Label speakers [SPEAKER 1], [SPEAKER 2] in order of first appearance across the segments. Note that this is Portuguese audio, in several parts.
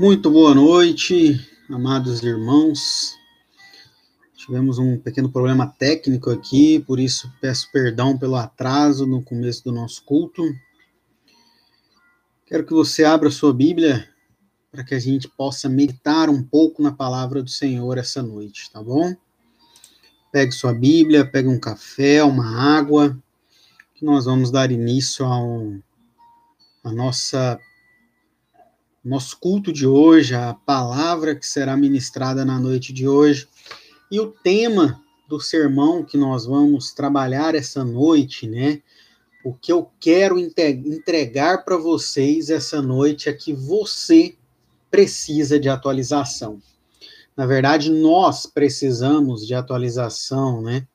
[SPEAKER 1] Muito boa noite, amados irmãos. Tivemos um pequeno problema técnico aqui, por isso peço perdão pelo atraso no começo do nosso culto. Quero que você abra sua Bíblia para que a gente possa meditar um pouco na palavra do Senhor essa noite, tá bom? Pegue sua Bíblia, pegue um café, uma água, que nós vamos dar início ao a nossa nosso culto de hoje, a palavra que será ministrada na noite de hoje e o tema do sermão que nós vamos trabalhar essa noite, né? O que eu quero entregar para vocês essa noite é que você precisa de atualização. Na verdade, nós precisamos de atualização, né?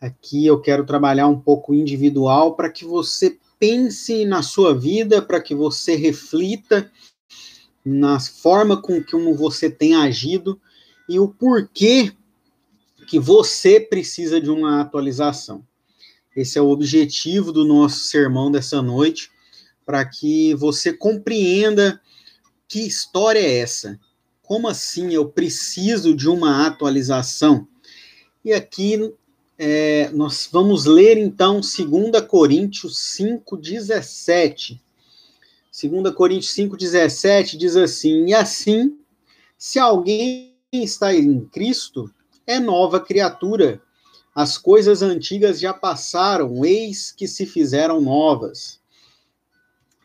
[SPEAKER 1] Aqui eu quero trabalhar um pouco individual para que você pense na sua vida, para que você reflita na forma com que você tem agido e o porquê que você precisa de uma atualização. Esse é o objetivo do nosso sermão dessa noite, para que você compreenda que história é essa. Como assim eu preciso de uma atualização? E aqui é, nós vamos ler então 2 Coríntios 5, 17 2 Coríntios 5,17 diz assim: E assim, se alguém está em Cristo, é nova criatura. As coisas antigas já passaram, eis que se fizeram novas.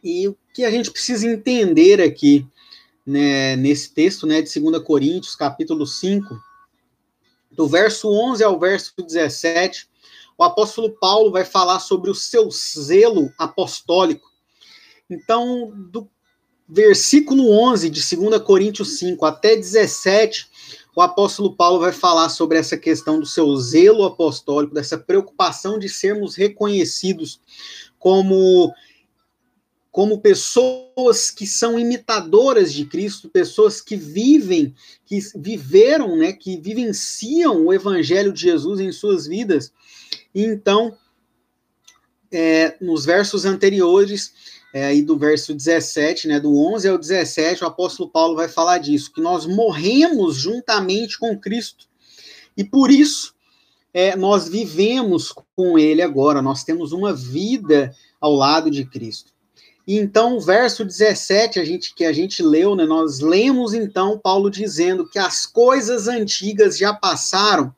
[SPEAKER 1] E o que a gente precisa entender aqui, né, nesse texto né, de 2 Coríntios, capítulo 5, do verso 11 ao verso 17, o apóstolo Paulo vai falar sobre o seu zelo apostólico então, do versículo 11 de 2 Coríntios 5 até 17, o apóstolo Paulo vai falar sobre essa questão do seu zelo apostólico, dessa preocupação de sermos reconhecidos como como pessoas que são imitadoras de Cristo, pessoas que vivem, que viveram, né, que vivenciam o evangelho de Jesus em suas vidas. E então, é, nos versos anteriores, é, aí do verso 17, né, do 11 ao 17, o apóstolo Paulo vai falar disso, que nós morremos juntamente com Cristo. E por isso é, nós vivemos com ele agora, nós temos uma vida ao lado de Cristo. E então, o verso 17, a gente, que a gente leu, né, nós lemos então Paulo dizendo que as coisas antigas já passaram,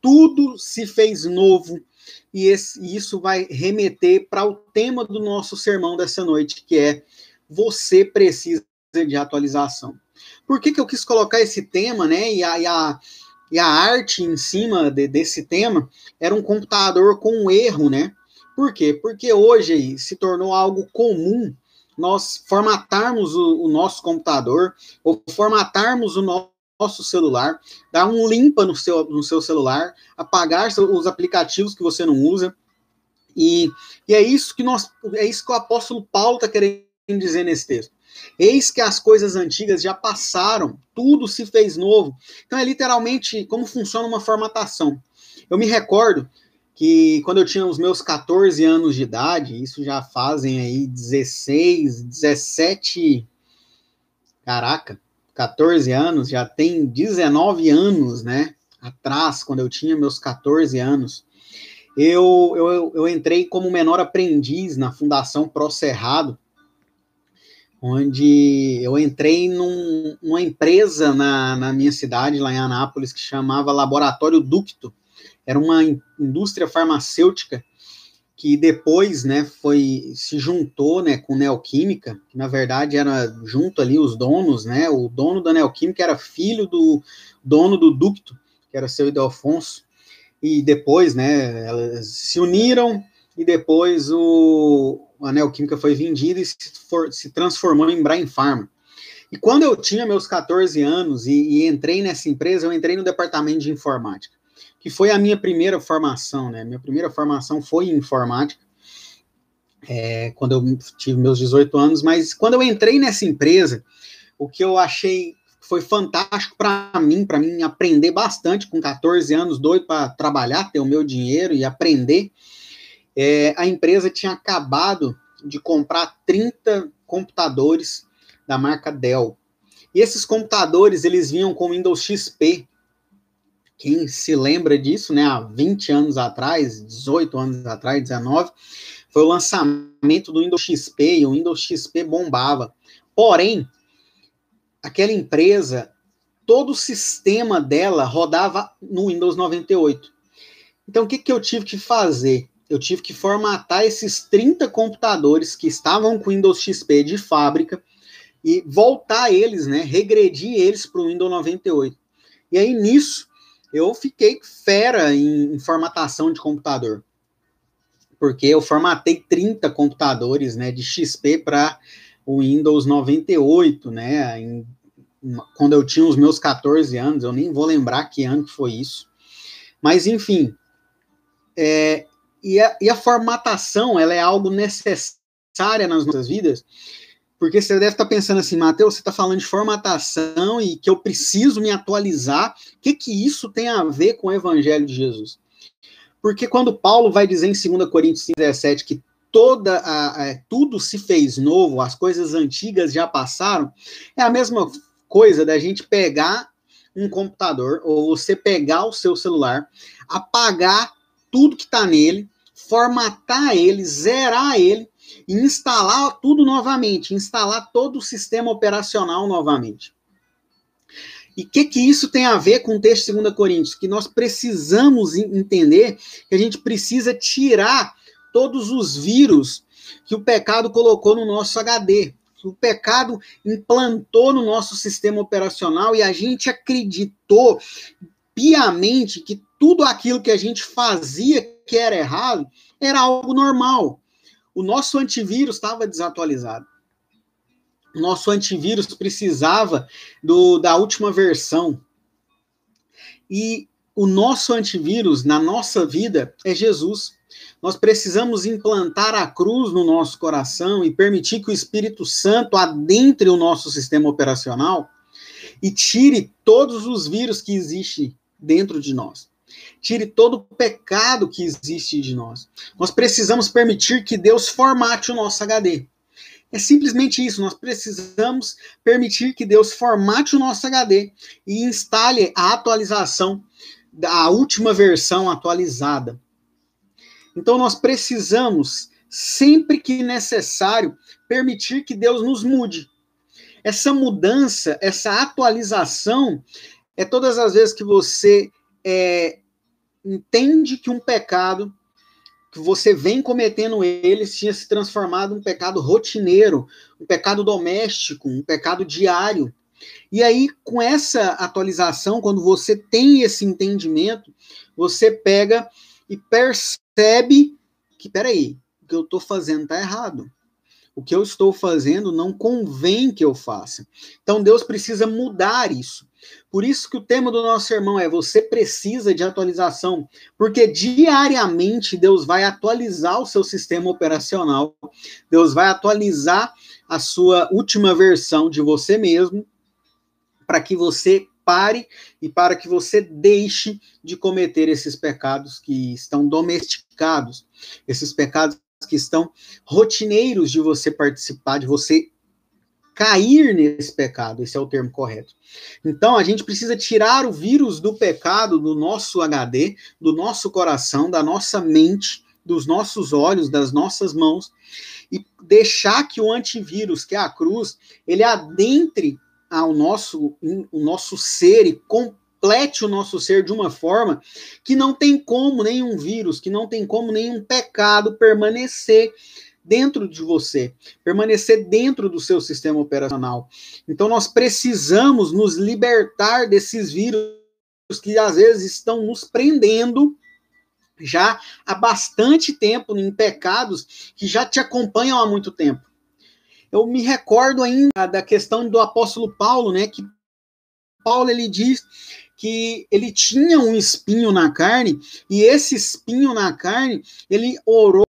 [SPEAKER 1] tudo se fez novo e, esse, isso vai remeter para o tema do nosso sermão dessa noite, que é você precisa de atualização. Por que, que eu quis colocar esse tema, né? E a, e a, e a arte em cima de, desse tema era um computador com um erro, né? Por quê? Porque hoje se tornou algo comum nós formatarmos o, o nosso computador ou formatarmos o nosso nosso celular, dar um limpa no seu, no seu celular, apagar os aplicativos que você não usa. E, e é isso que nós, é isso que o apóstolo Paulo está querendo dizer nesse texto. Eis que as coisas antigas já passaram, tudo se fez novo. Então é literalmente como funciona uma formatação. Eu me recordo que quando eu tinha os meus 14 anos de idade, isso já fazem aí 16, 17, caraca, 14 anos, já tem 19 anos, né? Atrás, quando eu tinha meus 14 anos, eu, eu, eu entrei como menor aprendiz na Fundação Pro Cerrado, onde eu entrei num, numa empresa na, na minha cidade, lá em Anápolis, que chamava Laboratório Ducto. Era uma indústria farmacêutica que depois, né, foi se juntou, né, com Neoquímica, que na verdade era junto ali os donos, né, o dono da Neoquímica era filho do dono do Ducto, que era seu Idelfonso, e depois, né, elas se uniram e depois o a Neoquímica foi vendida e se, for, se transformou em Brain Pharma. E quando eu tinha meus 14 anos e, e entrei nessa empresa, eu entrei no departamento de informática que foi a minha primeira formação, né? Minha primeira formação foi em informática, é, quando eu tive meus 18 anos, mas quando eu entrei nessa empresa, o que eu achei foi fantástico para mim, para mim aprender bastante com 14 anos, doido para trabalhar, ter o meu dinheiro e aprender. É, a empresa tinha acabado de comprar 30 computadores da marca Dell. E esses computadores, eles vinham com Windows XP. Quem se lembra disso, né? Há 20 anos atrás, 18 anos atrás, 19, foi o lançamento do Windows XP e o Windows XP bombava. Porém, aquela empresa, todo o sistema dela rodava no Windows 98. Então, o que, que eu tive que fazer? Eu tive que formatar esses 30 computadores que estavam com Windows XP de fábrica e voltar eles, né, regredir eles para o Windows 98. E aí nisso eu fiquei fera em, em, formatação de computador. Porque eu formatei 30 computadores, né, de XP para o Windows 98, né, em, quando eu tinha os meus 14 anos, eu nem vou lembrar que ano que foi isso. Mas enfim, é, e, a, e a formatação, ela é algo necessária nas nossas vidas, porque você deve estar pensando assim, Mateus, você está falando de formatação e que eu preciso me atualizar. O que, que isso tem a ver com o Evangelho de Jesus? Porque quando Paulo vai dizer em 2 Coríntios 17 que toda a, a, tudo se fez novo, as coisas antigas já passaram, é a mesma coisa da gente pegar um computador ou você pegar o seu celular, apagar tudo que está nele, formatar ele, zerar ele e instalar tudo novamente, instalar todo o sistema operacional novamente. E o que, que isso tem a ver com o texto de 2 Coríntios? Que nós precisamos entender que a gente precisa tirar todos os vírus que o pecado colocou no nosso HD, que o pecado implantou no nosso sistema operacional e a gente acreditou piamente que tudo aquilo que a gente fazia que era errado era algo normal o nosso antivírus estava desatualizado. O nosso antivírus precisava do, da última versão. E o nosso antivírus na nossa vida é Jesus. Nós precisamos implantar a cruz no nosso coração e permitir que o Espírito Santo adentre o nosso sistema operacional e tire todos os vírus que existem dentro de nós tire todo o pecado que existe de nós. Nós precisamos permitir que Deus formate o nosso HD. É simplesmente isso, nós precisamos permitir que Deus formate o nosso HD e instale a atualização da última versão atualizada. Então nós precisamos, sempre que necessário, permitir que Deus nos mude. Essa mudança, essa atualização, é todas as vezes que você é, entende que um pecado que você vem cometendo ele tinha se transformado em um pecado rotineiro, um pecado doméstico, um pecado diário. E aí, com essa atualização, quando você tem esse entendimento, você pega e percebe que, peraí, o que eu estou fazendo está errado. O que eu estou fazendo não convém que eu faça. Então, Deus precisa mudar isso. Por isso que o tema do nosso sermão é você precisa de atualização, porque diariamente Deus vai atualizar o seu sistema operacional, Deus vai atualizar a sua última versão de você mesmo, para que você pare e para que você deixe de cometer esses pecados que estão domesticados, esses pecados que estão rotineiros de você participar, de você cair nesse pecado, esse é o termo correto. Então, a gente precisa tirar o vírus do pecado do nosso HD, do nosso coração, da nossa mente, dos nossos olhos, das nossas mãos, e deixar que o antivírus, que é a cruz, ele adentre ao nosso, o nosso ser e complete o nosso ser de uma forma que não tem como nenhum vírus, que não tem como nenhum pecado permanecer dentro de você, permanecer dentro do seu sistema operacional. Então nós precisamos nos libertar desses vírus que às vezes estão nos prendendo já há bastante tempo em pecados que já te acompanham há muito tempo. Eu me recordo ainda da questão do apóstolo Paulo, né, que Paulo ele diz que ele tinha um espinho na carne e esse espinho na carne, ele orou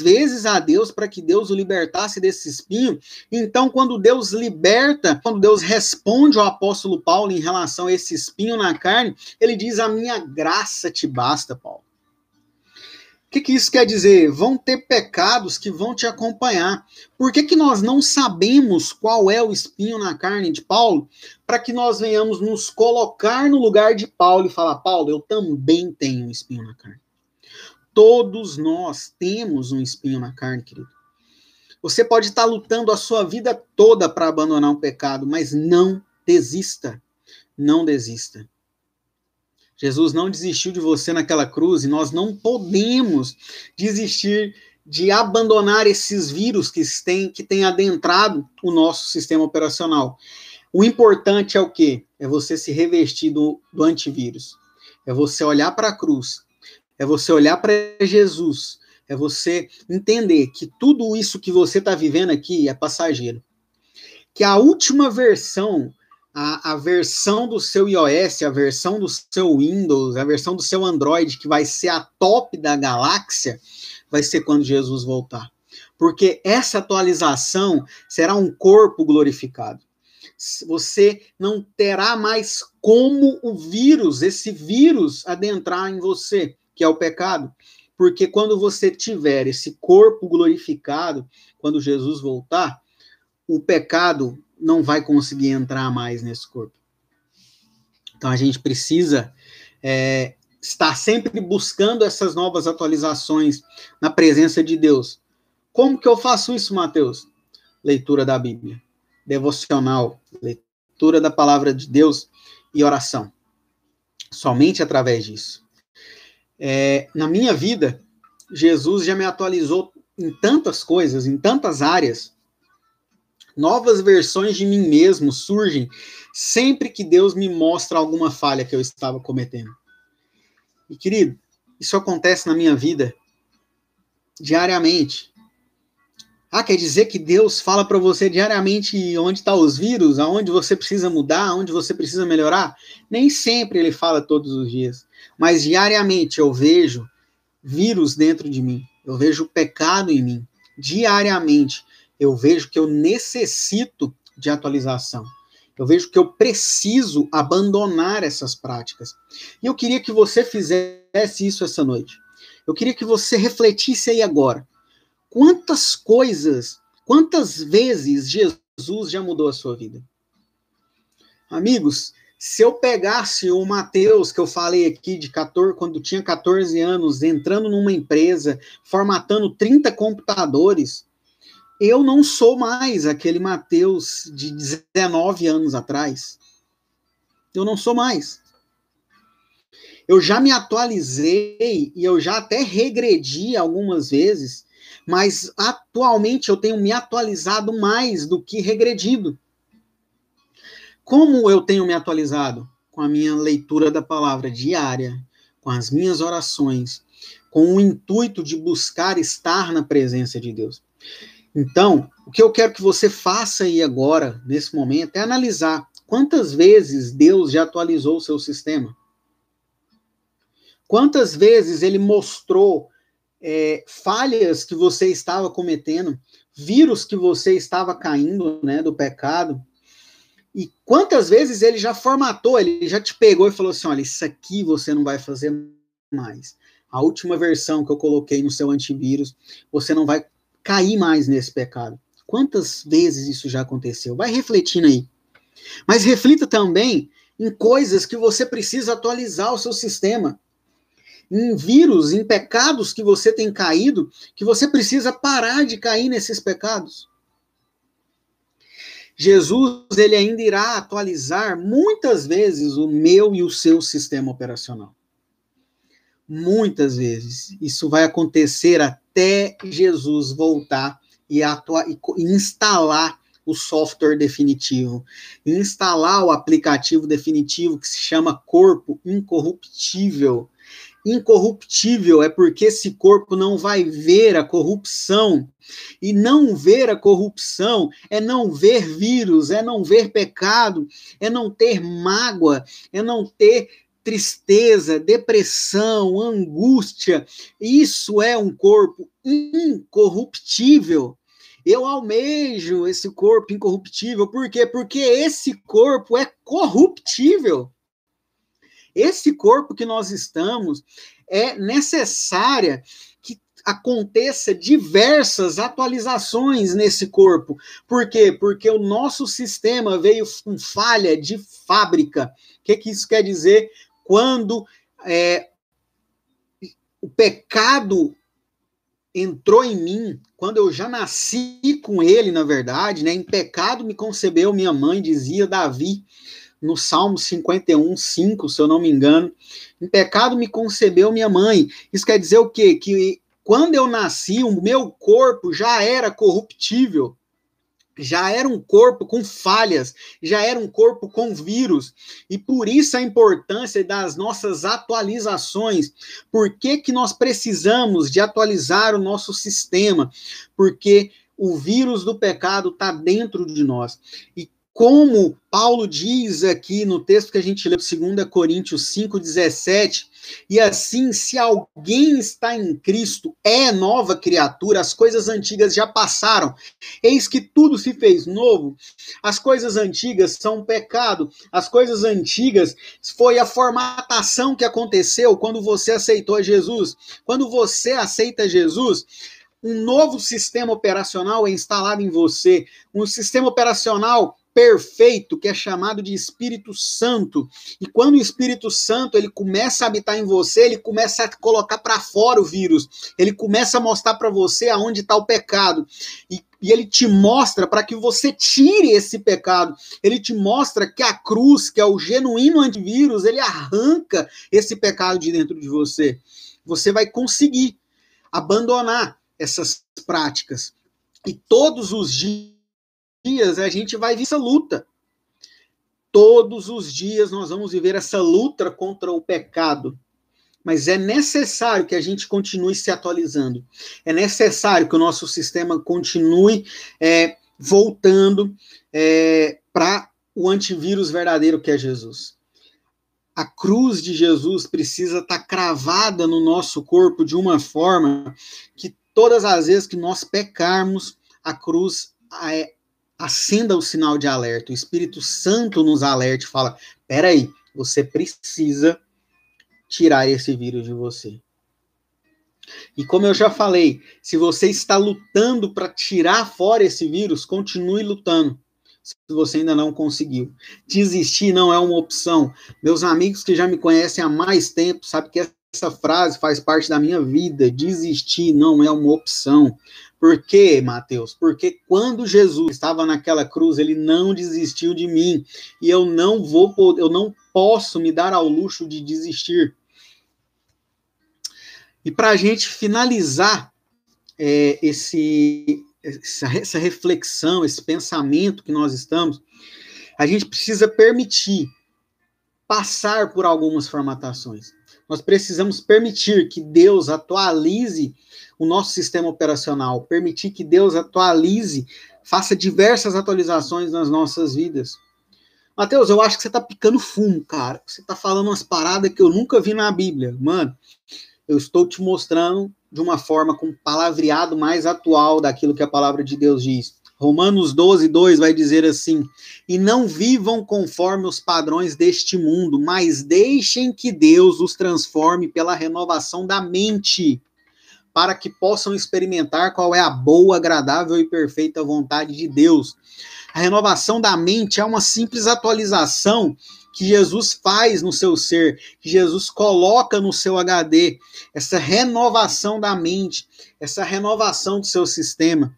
[SPEAKER 1] vezes a Deus para que Deus o libertasse desse espinho. Então, quando Deus liberta, quando Deus responde ao apóstolo Paulo em relação a esse espinho na carne, ele diz: A minha graça te basta, Paulo. O que, que, isso quer dizer? Vão ter pecados que vão te acompanhar. Por que, que nós não sabemos qual é o espinho na carne de Paulo? Para que nós venhamos nos colocar no lugar de Paulo e falar: Paulo, eu também tenho um espinho na carne. Todos nós temos um espinho na carne, querido. Você pode estar lutando a sua vida toda para abandonar um pecado, mas não desista. Não desista. Jesus não desistiu de você naquela cruz e nós não podemos desistir de abandonar esses vírus que têm, que têm adentrado o nosso sistema operacional. O importante é o quê? É você se revestir do, do antivírus. É você olhar para a cruz. É você olhar para Jesus. É você entender que tudo isso que você está vivendo aqui é passageiro. Que a última versão a, a, versão do seu iOS, a versão do seu Windows, a versão do seu Android, que vai ser a top da galáxia, vai ser quando Jesus voltar. Porque essa atualização será um corpo glorificado. Você não terá mais como o vírus, esse vírus, adentrar em você, que é o pecado. Porque quando você tiver esse corpo glorificado, quando Jesus voltar, o pecado não vai conseguir entrar mais nesse corpo. Então a gente precisa é, estar sempre buscando essas novas atualizações na presença de Deus. Como que eu faço isso, Mateus? Leitura da Bíblia, devocional, leitura da palavra de Deus e oração. Somente através disso. É, na minha vida, Jesus já me atualizou em tantas coisas, em tantas áreas, Novas versões de mim mesmo surgem sempre que Deus me mostra alguma falha que eu estava cometendo. E querido, isso acontece na minha vida diariamente. Ah, quer dizer que Deus fala para você diariamente onde estão tá os vírus, aonde você precisa mudar, aonde você precisa melhorar? Nem sempre ele fala todos os dias, mas diariamente eu vejo vírus dentro de mim, eu vejo pecado em mim, diariamente eu vejo que eu necessito de atualização. Eu vejo que eu preciso abandonar essas práticas. E eu queria que você fizesse isso essa noite. Eu queria que você refletisse aí agora. Quantas coisas, quantas vezes Jesus já mudou a sua vida? Amigos, se eu pegasse o Mateus, que eu falei aqui, de 14, quando tinha 14 anos, entrando numa empresa, formatando 30 computadores, eu não sou mais aquele Mateus de 19 anos atrás. Eu não sou mais. Eu já me atualizei e eu já até regredi algumas vezes, mas atualmente eu tenho me atualizado mais do que regredido. Como eu tenho me atualizado? Com a minha leitura da palavra diária, com as minhas orações, com o intuito de buscar estar na presença de Deus. Então, o que eu quero que você faça aí agora, nesse momento, é analisar quantas vezes Deus já atualizou o seu sistema. Quantas vezes ele mostrou é, falhas que você estava cometendo, vírus que você estava caindo né, do pecado. E quantas vezes ele já formatou, ele já te pegou e falou assim: olha, isso aqui você não vai fazer mais. A última versão que eu coloquei no seu antivírus, você não vai cair mais nesse pecado. Quantas vezes isso já aconteceu? Vai refletindo aí. Mas reflita também em coisas que você precisa atualizar o seu sistema. Em vírus, em pecados que você tem caído, que você precisa parar de cair nesses pecados. Jesus, ele ainda irá atualizar muitas vezes o meu e o seu sistema operacional. Muitas vezes. Isso vai acontecer até Jesus voltar e, e instalar o software definitivo, instalar o aplicativo definitivo que se chama corpo incorruptível. Incorruptível é porque esse corpo não vai ver a corrupção. E não ver a corrupção é não ver vírus, é não ver pecado, é não ter mágoa, é não ter tristeza, depressão, angústia. Isso é um corpo incorruptível. Eu almejo esse corpo incorruptível, por quê? Porque esse corpo é corruptível. Esse corpo que nós estamos é necessária aconteça diversas atualizações nesse corpo. Por quê? Porque o nosso sistema veio com falha de fábrica. O que, que isso quer dizer? Quando é, o pecado entrou em mim, quando eu já nasci com ele, na verdade, né? Em pecado me concebeu minha mãe, dizia Davi no Salmo 51, 5, se eu não me engano. Em pecado me concebeu minha mãe. Isso quer dizer o quê? Que quando eu nasci, o meu corpo já era corruptível já era um corpo com falhas, já era um corpo com vírus, e por isso a importância das nossas atualizações. Por que, que nós precisamos de atualizar o nosso sistema? Porque o vírus do pecado está dentro de nós. E como Paulo diz aqui no texto que a gente leu, 2 Coríntios 5,17, e assim, se alguém está em Cristo, é nova criatura, as coisas antigas já passaram, eis que tudo se fez novo. As coisas antigas são pecado, as coisas antigas foi a formatação que aconteceu quando você aceitou Jesus. Quando você aceita Jesus, um novo sistema operacional é instalado em você, um sistema operacional perfeito que é chamado de Espírito Santo. E quando o Espírito Santo ele começa a habitar em você, ele começa a colocar para fora o vírus. Ele começa a mostrar para você aonde está o pecado. E, e ele te mostra para que você tire esse pecado. Ele te mostra que a cruz, que é o genuíno antivírus, ele arranca esse pecado de dentro de você. Você vai conseguir abandonar essas práticas. E todos os dias dias a gente vai viver essa luta. Todos os dias nós vamos viver essa luta contra o pecado. Mas é necessário que a gente continue se atualizando. É necessário que o nosso sistema continue é, voltando é, para o antivírus verdadeiro que é Jesus. A cruz de Jesus precisa estar tá cravada no nosso corpo de uma forma que todas as vezes que nós pecarmos, a cruz é, acenda o sinal de alerta. O Espírito Santo nos alerte fala: peraí, você precisa tirar esse vírus de você. E como eu já falei, se você está lutando para tirar fora esse vírus, continue lutando. Se você ainda não conseguiu. Desistir não é uma opção. Meus amigos que já me conhecem há mais tempo sabem que essa frase faz parte da minha vida. Desistir não é uma opção. Por quê, Mateus? Porque quando Jesus estava naquela cruz, ele não desistiu de mim. E eu não vou, eu não posso me dar ao luxo de desistir. E para a gente finalizar é, esse, essa, essa reflexão, esse pensamento que nós estamos, a gente precisa permitir passar por algumas formatações. Nós precisamos permitir que Deus atualize o nosso sistema operacional, permitir que Deus atualize, faça diversas atualizações nas nossas vidas. Mateus, eu acho que você está picando fumo, cara. Você está falando umas paradas que eu nunca vi na Bíblia. Mano, eu estou te mostrando de uma forma com palavreado mais atual daquilo que a palavra de Deus diz. Romanos 12, 2 vai dizer assim: E não vivam conforme os padrões deste mundo, mas deixem que Deus os transforme pela renovação da mente, para que possam experimentar qual é a boa, agradável e perfeita vontade de Deus. A renovação da mente é uma simples atualização que Jesus faz no seu ser, que Jesus coloca no seu HD, essa renovação da mente, essa renovação do seu sistema.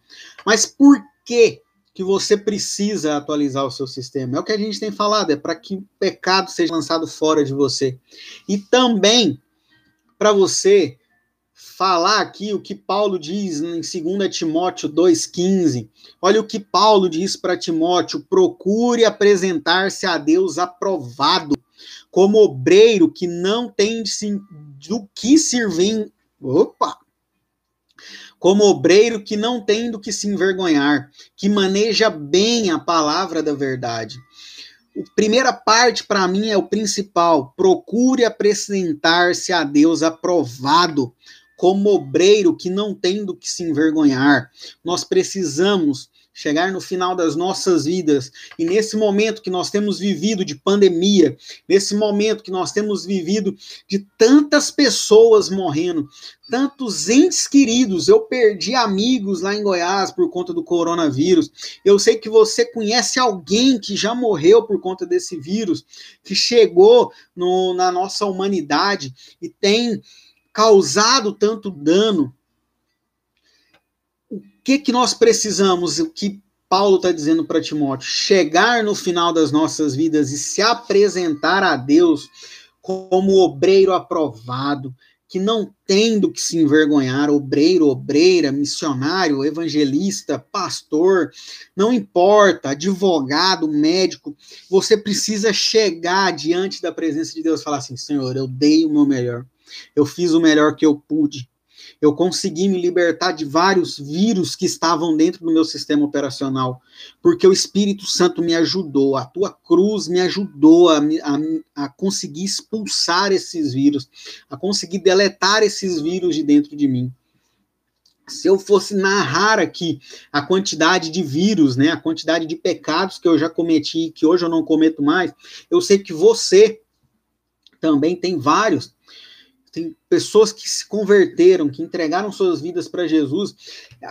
[SPEAKER 1] Mas por que que você precisa atualizar o seu sistema? É o que a gente tem falado, é para que o pecado seja lançado fora de você. E também para você falar aqui o que Paulo diz em 2 Timóteo 2,15. Olha o que Paulo diz para Timóteo: procure apresentar-se a Deus aprovado, como obreiro que não tem do que servir. Opa! Como obreiro que não tem do que se envergonhar, que maneja bem a palavra da verdade. A primeira parte, para mim, é o principal. Procure apresentar-se a Deus aprovado, como obreiro que não tem do que se envergonhar. Nós precisamos chegar no final das nossas vidas, e nesse momento que nós temos vivido de pandemia, nesse momento que nós temos vivido de tantas pessoas morrendo, tantos entes queridos, eu perdi amigos lá em Goiás por conta do coronavírus. Eu sei que você conhece alguém que já morreu por conta desse vírus, que chegou no, na nossa humanidade e tem causado tanto dano que, que nós precisamos, o que Paulo está dizendo para Timóteo? Chegar no final das nossas vidas e se apresentar a Deus como obreiro aprovado, que não tem do que se envergonhar, obreiro, obreira, missionário, evangelista, pastor, não importa, advogado, médico, você precisa chegar diante da presença de Deus e falar assim: Senhor, eu dei o meu melhor, eu fiz o melhor que eu pude, eu consegui me libertar de vários vírus que estavam dentro do meu sistema operacional, porque o Espírito Santo me ajudou, a tua cruz me ajudou a, a, a conseguir expulsar esses vírus, a conseguir deletar esses vírus de dentro de mim. Se eu fosse narrar aqui a quantidade de vírus, né, a quantidade de pecados que eu já cometi, que hoje eu não cometo mais, eu sei que você também tem vários tem pessoas que se converteram, que entregaram suas vidas para Jesus.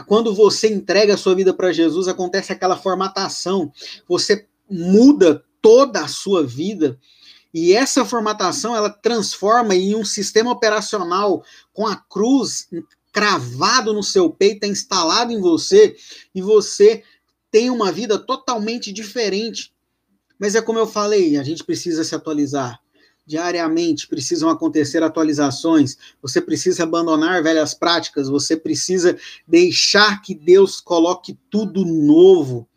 [SPEAKER 1] Quando você entrega a sua vida para Jesus, acontece aquela formatação. Você muda toda a sua vida. E essa formatação ela transforma em um sistema operacional com a cruz cravado no seu peito, instalado em você, e você tem uma vida totalmente diferente. Mas é como eu falei, a gente precisa se atualizar diariamente precisam acontecer atualizações, você precisa abandonar velhas práticas, você precisa deixar que Deus coloque tudo novo,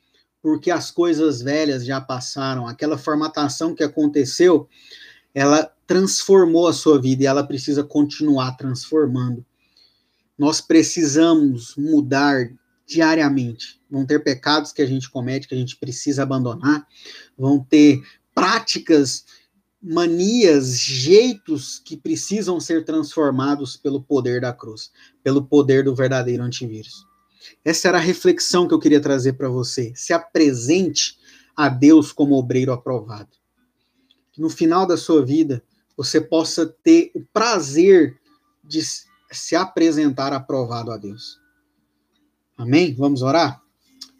[SPEAKER 1] porque as coisas velhas já passaram, aquela formatação que aconteceu, ela transformou a sua vida e ela precisa continuar transformando. Nós precisamos mudar diariamente. Vão ter pecados que a gente comete que a gente precisa abandonar, vão ter práticas manias, jeitos que precisam ser transformados pelo poder da cruz, pelo poder do verdadeiro antivírus. Essa era a reflexão que eu queria trazer para você. Se apresente a Deus como obreiro aprovado. Que no final da sua vida você possa ter o prazer de se apresentar aprovado a Deus. Amém? Vamos orar?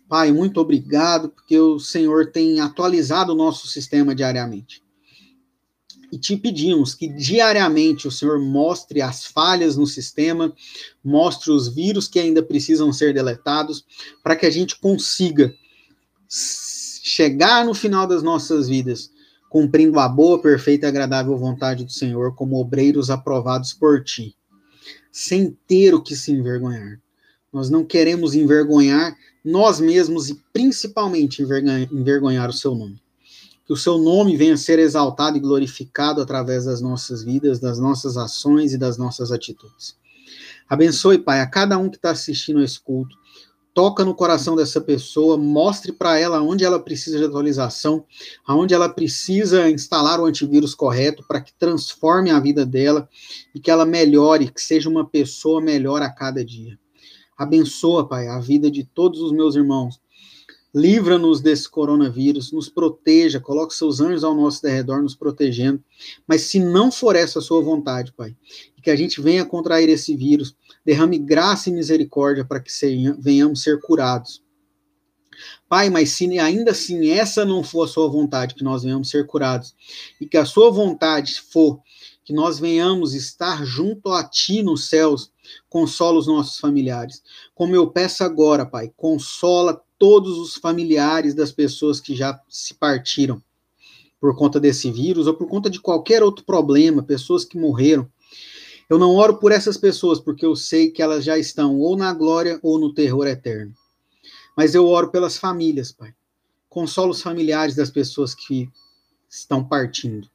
[SPEAKER 1] Pai, muito obrigado porque o Senhor tem atualizado o nosso sistema diariamente e te pedimos que diariamente o Senhor mostre as falhas no sistema, mostre os vírus que ainda precisam ser deletados, para que a gente consiga chegar no final das nossas vidas cumprindo a boa, perfeita e agradável vontade do Senhor, como obreiros aprovados por ti, sem ter o que se envergonhar. Nós não queremos envergonhar nós mesmos e principalmente envergonhar o seu nome que o seu nome venha a ser exaltado e glorificado através das nossas vidas, das nossas ações e das nossas atitudes. Abençoe, Pai, a cada um que está assistindo esse culto. Toca no coração dessa pessoa, mostre para ela onde ela precisa de atualização, aonde ela precisa instalar o antivírus correto para que transforme a vida dela e que ela melhore, que seja uma pessoa melhor a cada dia. Abençoa, Pai, a vida de todos os meus irmãos Livra-nos desse coronavírus, nos proteja, coloque seus anjos ao nosso derredor, nos protegendo. Mas se não for essa a sua vontade, Pai, que a gente venha contrair esse vírus, derrame graça e misericórdia para que venhamos ser curados. Pai, mas se ainda assim essa não for a sua vontade, que nós venhamos ser curados, e que a sua vontade for que nós venhamos estar junto a Ti nos céus, consola os nossos familiares. Como eu peço agora, Pai, consola todos os familiares das pessoas que já se partiram por conta desse vírus ou por conta de qualquer outro problema, pessoas que morreram. Eu não oro por essas pessoas porque eu sei que elas já estão ou na glória ou no terror eterno. Mas eu oro pelas famílias, Pai. Consola os familiares das pessoas que estão partindo.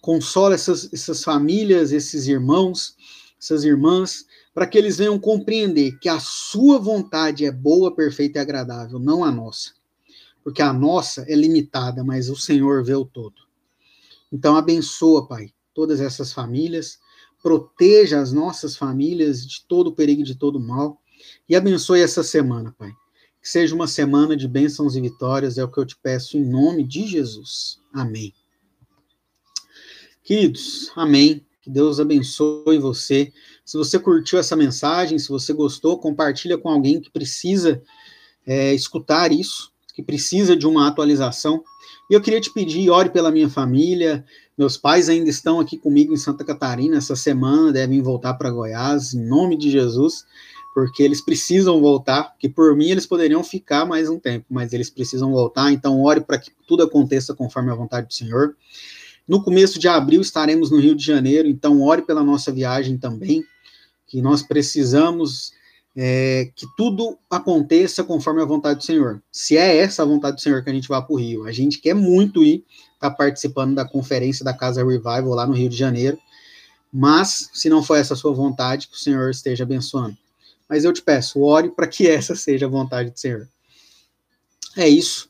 [SPEAKER 1] Consola essas, essas famílias, esses irmãos, essas irmãs, para que eles venham compreender que a sua vontade é boa, perfeita e agradável, não a nossa. Porque a nossa é limitada, mas o Senhor vê o todo. Então abençoa, Pai, todas essas famílias, proteja as nossas famílias de todo o perigo e de todo o mal, e abençoe essa semana, Pai. Que Que seja uma semana de bênçãos e vitórias, é o que eu te peço em nome de Jesus. Amém. Queridos, amém. Que Deus abençoe você. Se você curtiu essa mensagem, se você gostou, compartilha com alguém que precisa é, escutar isso, que precisa de uma atualização. E eu queria te pedir, ore pela minha família. Meus pais ainda estão aqui comigo em Santa Catarina essa semana, devem voltar para Goiás, em nome de Jesus, porque eles precisam voltar, que por mim eles poderiam ficar mais um tempo, mas eles precisam voltar, então ore para que tudo aconteça conforme a vontade do Senhor. No começo de abril estaremos no Rio de Janeiro, então ore pela nossa viagem também, que nós precisamos é, que tudo aconteça conforme a vontade do Senhor. Se é essa a vontade do Senhor que a gente vá para o Rio, a gente quer muito ir, tá participando da conferência da Casa Revival lá no Rio de Janeiro, mas se não for essa a sua vontade, que o Senhor esteja abençoando. Mas eu te peço, ore para que essa seja a vontade do Senhor. É isso.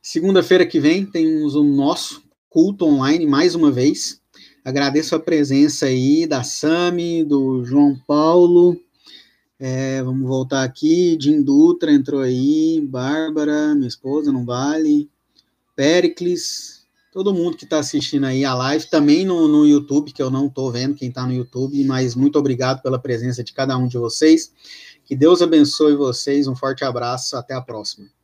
[SPEAKER 1] Segunda-feira que vem temos o nosso culto online mais uma vez. Agradeço a presença aí da Sami, do João Paulo. É, vamos voltar aqui. Jim Dutra entrou aí. Bárbara, minha esposa, não vale. Pericles. Todo mundo que está assistindo aí a live, também no, no YouTube, que eu não estou vendo quem está no YouTube, mas muito obrigado pela presença de cada um de vocês. Que Deus abençoe vocês. Um forte abraço. Até a próxima.